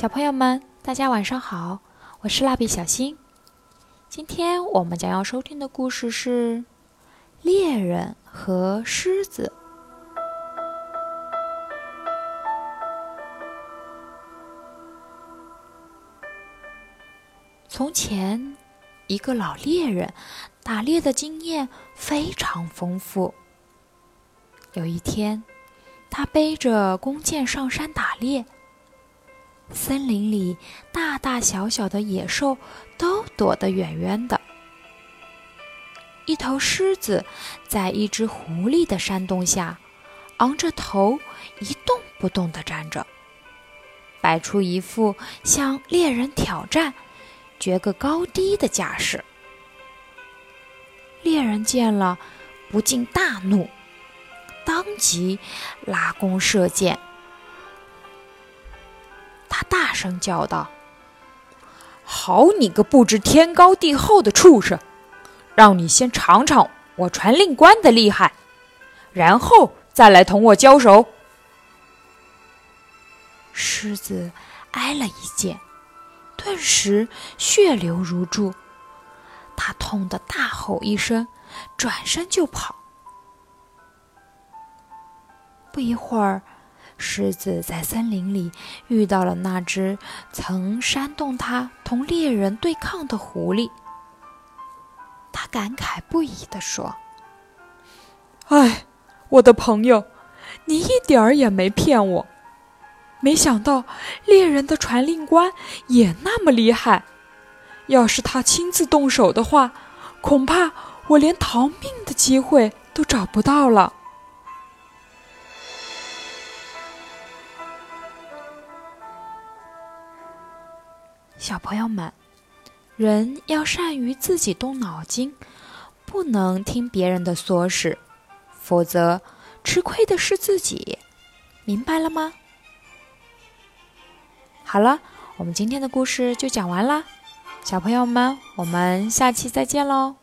小朋友们，大家晚上好，我是蜡笔小新。今天我们将要收听的故事是《猎人和狮子》。从前，一个老猎人打猎的经验非常丰富。有一天，他背着弓箭上山打猎。森林里大大小小的野兽都躲得远远的。一头狮子在一只狐狸的山洞下，昂着头一动不动地站着，摆出一副向猎人挑战、决个高低的架势。猎人见了，不禁大怒，当即拉弓射箭。大声叫道：“好你个不知天高地厚的畜生！让你先尝尝我传令官的厉害，然后再来同我交手。”狮子挨了一箭，顿时血流如注，他痛得大吼一声，转身就跑。不一会儿。狮子在森林里遇到了那只曾煽动他同猎人对抗的狐狸，他感慨不已地说：“哎，我的朋友，你一点儿也没骗我。没想到猎人的传令官也那么厉害。要是他亲自动手的话，恐怕我连逃命的机会都找不到了。”小朋友们，人要善于自己动脑筋，不能听别人的唆使，否则吃亏的是自己。明白了吗？好了，我们今天的故事就讲完啦，小朋友们，我们下期再见喽。